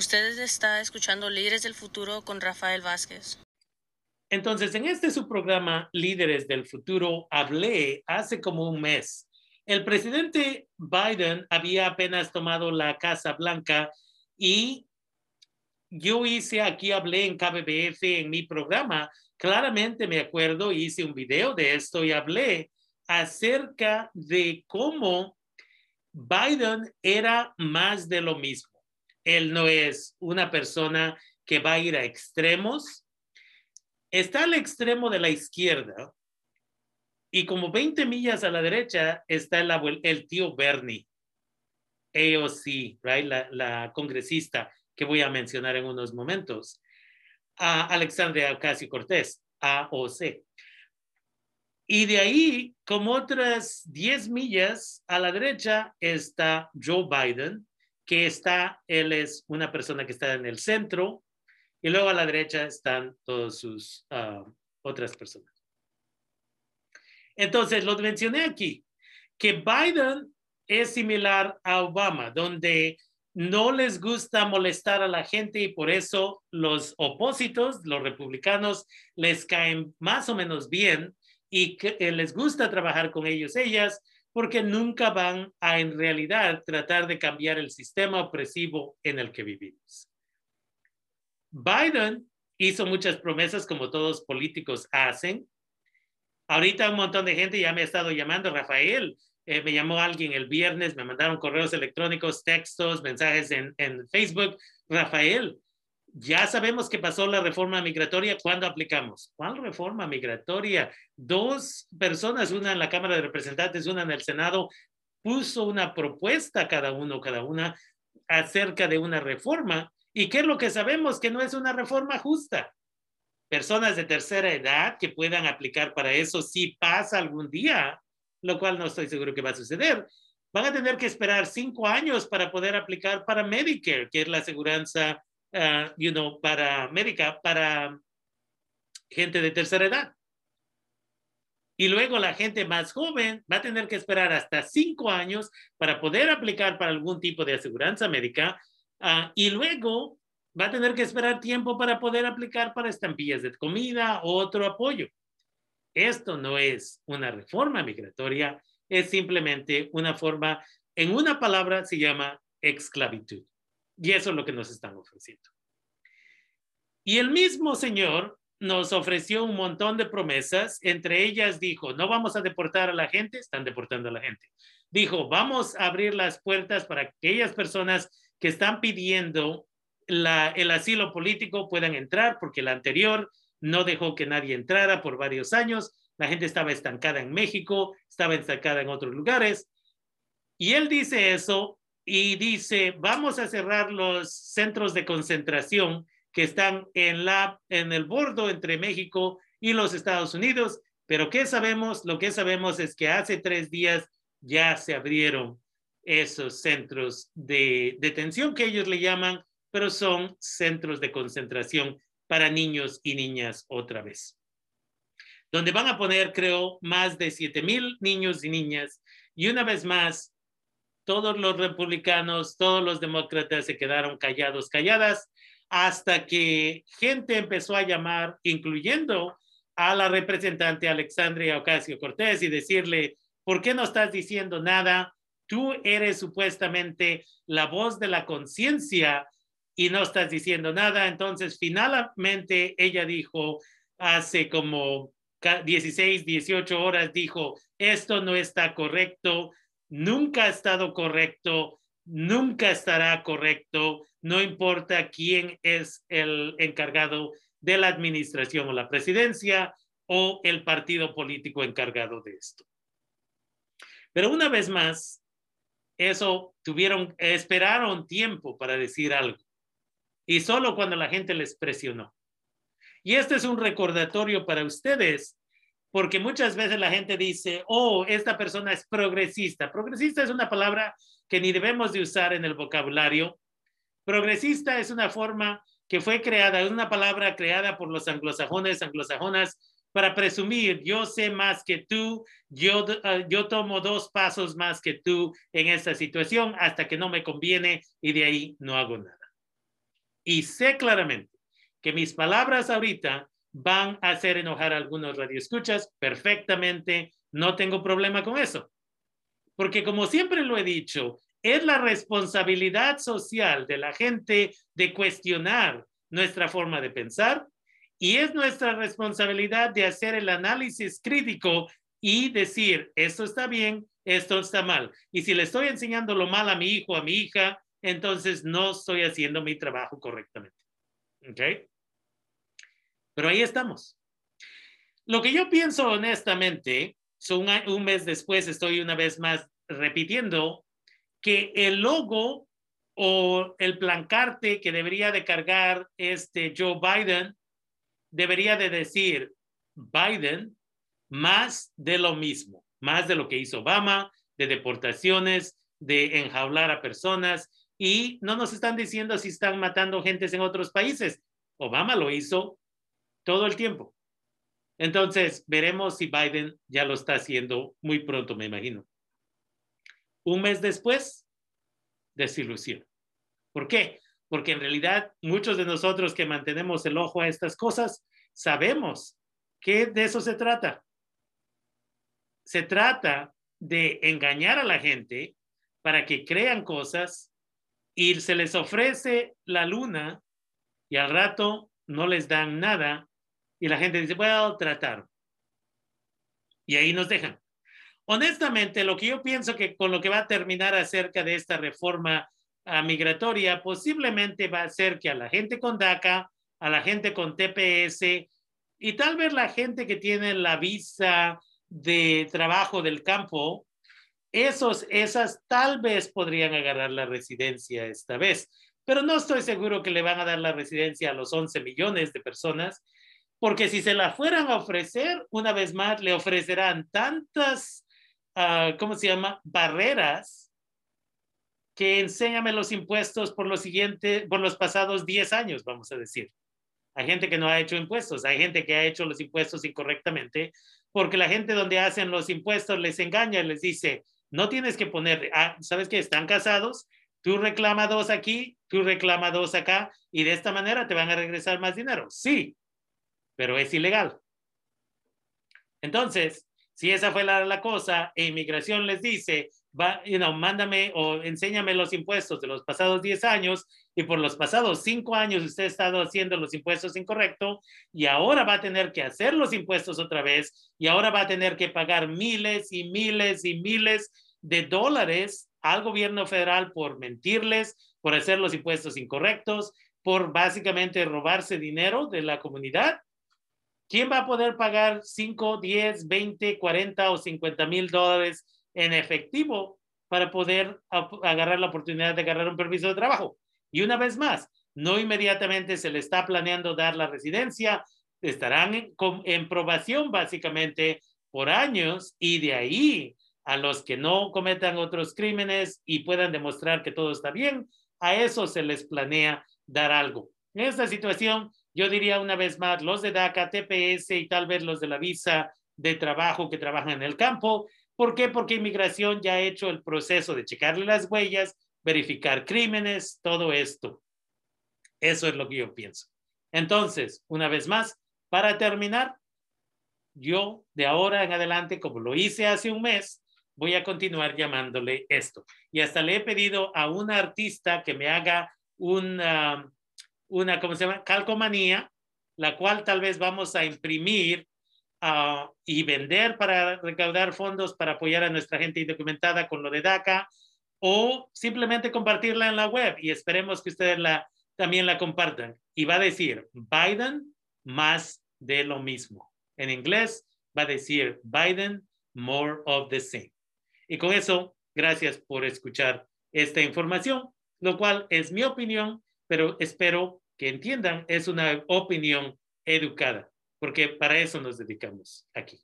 Ustedes está escuchando Líderes del Futuro con Rafael Vázquez. Entonces, en este su programa Líderes del Futuro, hablé hace como un mes. El presidente Biden había apenas tomado la Casa Blanca y yo hice aquí, hablé en KBBF en mi programa, claramente me acuerdo, hice un video de esto y hablé acerca de cómo Biden era más de lo mismo. Él no es una persona que va a ir a extremos. Está al extremo de la izquierda y como 20 millas a la derecha está el, tío Bernie, AOC, right? la, la congresista que voy a mencionar en unos momentos, a Alexandria Ocasio Cortés, AOC. Y de ahí, como otras 10 millas a la derecha, está Joe Biden, que está, él es una persona que está en el centro, y luego a la derecha están todas sus ah, otras personas. Entonces, lo mencioné aquí, que Biden es similar a Obama, donde no les gusta molestar a la gente y por eso los opósitos, los republicanos, les caen más o menos bien y que eh, les gusta trabajar con ellos, ellas, porque nunca van a en realidad tratar de cambiar el sistema opresivo en el que vivimos. Biden hizo muchas promesas como todos políticos hacen. Ahorita un montón de gente ya me ha estado llamando, Rafael, eh, me llamó alguien el viernes, me mandaron correos electrónicos, textos, mensajes en, en Facebook. Rafael, ya sabemos que pasó la reforma migratoria. ¿Cuándo aplicamos? ¿Cuál reforma migratoria? Dos personas, una en la Cámara de Representantes, una en el Senado, puso una propuesta cada uno, cada una, acerca de una reforma. ¿Y qué es lo que sabemos? Que no es una reforma justa. Personas de tercera edad que puedan aplicar para eso si pasa algún día lo cual no estoy seguro que va a suceder. Van a tener que esperar cinco años para poder aplicar para Medicare, que es la aseguranza, uh, you know, para médica, para gente de tercera edad. Y luego la gente más joven va a tener que esperar hasta cinco años para poder aplicar para algún tipo de aseguranza médica. Uh, y luego va a tener que esperar tiempo para poder aplicar para estampillas de comida o otro apoyo. Esto no es una reforma migratoria, es simplemente una forma, en una palabra se llama esclavitud. Y eso es lo que nos están ofreciendo. Y el mismo Señor nos ofreció un montón de promesas, entre ellas dijo, no vamos a deportar a la gente, están deportando a la gente. Dijo, vamos a abrir las puertas para que aquellas personas que están pidiendo el asilo político puedan entrar, porque la anterior no dejó que nadie entrara por varios años, la gente estaba estancada en México, estaba estancada en otros lugares. Y él dice eso y dice, vamos a cerrar los centros de concentración que están en, la, en el bordo entre México y los Estados Unidos. Pero ¿qué sabemos? Lo que sabemos es que hace tres días ya se abrieron esos centros de detención que ellos le llaman, pero son centros de concentración para niños y niñas otra vez. Donde van a poner, creo, más de 7 mil niños y niñas. Y una vez más, todos los republicanos, todos los demócratas se quedaron callados, calladas, hasta que gente empezó a llamar, incluyendo a la representante Alexandria Ocasio Cortés, y decirle, ¿por qué no estás diciendo nada? Tú eres supuestamente la voz de la conciencia y no estás diciendo nada. Entonces, finalmente ella dijo, hace como 16, 18 horas, dijo, esto no está correcto, nunca ha estado correcto, nunca estará correcto, no importa quién es el encargado de la administración o la presidencia o el partido político encargado de esto. Pero una vez más, eso tuvieron, esperaron tiempo para decir algo y solo cuando la gente les presionó. Y este es un recordatorio para ustedes, porque muchas veces la gente dice, oh, esta persona es progresista. Progresista es una palabra que ni debemos de usar en el vocabulario. Progresista es una forma que fue creada, es una palabra creada por los anglosajones, anglosajonas, para presumir, yo sé más que tú, yo, uh, yo tomo dos pasos más que tú en esta situación hasta que no me conviene y de ahí no hago nada. Y sé claramente que mis palabras ahorita van a hacer enojar a algunos radioescuchas perfectamente. No tengo problema con eso. Porque como siempre lo he dicho, es la responsabilidad social de la gente de cuestionar nuestra forma de pensar y es nuestra responsabilidad de hacer el análisis crítico y decir, esto está bien, esto está mal. Y si le estoy enseñando lo mal a mi hijo, a mi hija, entonces no estoy haciendo mi trabajo correctamente. ¿Ok? Pero ahí estamos. Lo que yo pienso honestamente, un, mes después estoy una vez más repitiendo que el logo o el plancarte que debería de cargar este Joe Biden debería de decir Biden más de lo mismo, más de lo que hizo Obama, de deportaciones, de enjaular a personas y no nos están diciendo si están matando gentes en otros países. Obama lo hizo todo el tiempo. Entonces, veremos si Biden ya lo está haciendo muy pronto, me imagino. Un mes después, desilusión. ¿Por qué? Porque en realidad muchos de nosotros que mantenemos el ojo a estas cosas sabemos que de eso se trata. Se trata de engañar a la gente para que crean cosas y se les ofrece la luna y al rato no les dan nada y la gente dice, bueno, tratar. Y ahí nos dejan. Honestamente, lo que yo pienso que con lo que va a terminar acerca de esta reforma ah, migratoria, posiblemente va a ser que a la gente con DACA, a la gente con TPS y tal vez la gente que tiene la visa de trabajo del campo, esos, esas tal vez podrían agarrar la residencia esta vez, pero no estoy seguro que le van a dar la residencia a los 11 millones de personas porque si se la fueran a ofrecer, una vez más, le ofrecerán tantas, uh, ¿cómo se llama? Barreras que enséñame los impuestos por los siguientes, por los pasados 10 años, vamos a decir. Hay gente que no ha hecho impuestos, hay gente que ha hecho los impuestos incorrectamente, porque la gente donde hacen los impuestos les engaña, les dice, no tienes que poner, ah, ¿sabes qué? Están casados, tú reclama dos aquí, tú reclama dos acá, y de esta manera te van a regresar más dinero. Sí, pero es ilegal. Entonces, si esa fue la, cosa, e inmigración les dice, va, you know, mándame o enséñame los impuestos de los pasados 10 años y por los pasados 5 años usted ha estado haciendo los impuestos incorrecto y ahora va a tener que hacer los impuestos otra vez y ahora va a tener que pagar miles y miles y miles de dólares al gobierno federal por mentirles, por hacer los impuestos incorrectos, por básicamente robarse dinero de la comunidad ¿Quién va a poder pagar 5, 10, 20, 40 o 50 mil dólares en efectivo para poder agarrar la oportunidad de agarrar un permiso de trabajo? Y una vez más, no inmediatamente se le está planeando dar la residencia, estarán en, en probación básicamente por años y de ahí a los que no cometan otros crímenes y puedan demostrar que todo está bien, a eso se les planea dar algo. En esta situación, yo diría una vez más, los de DACA, TPS y tal vez los de la visa de trabajo que trabajan en el campo. ¿Por qué? Porque inmigración ya ha hecho el proceso de checarle las huellas, verificar crímenes, todo esto. Eso es lo que yo pienso. Entonces, una vez más, para terminar, yo de ahora en adelante, como lo hice hace un mes, voy a continuar llamándole esto. Y hasta le he pedido a un artista que me haga un, una, ¿cómo se llama? Calcomanía, la cual tal vez vamos a imprimir ah, y vender para recaudar fondos para apoyar a nuestra gente indocumentada con lo de DACA o simplemente compartirla en la web y esperemos que ustedes la, también la compartan. Y va a decir Biden más de lo mismo. En inglés va a decir Biden more of the same. Y con eso, gracias por escuchar esta información, lo cual es mi opinión, pero espero que entiendan, es una opinión educada, porque para eso nos dedicamos aquí.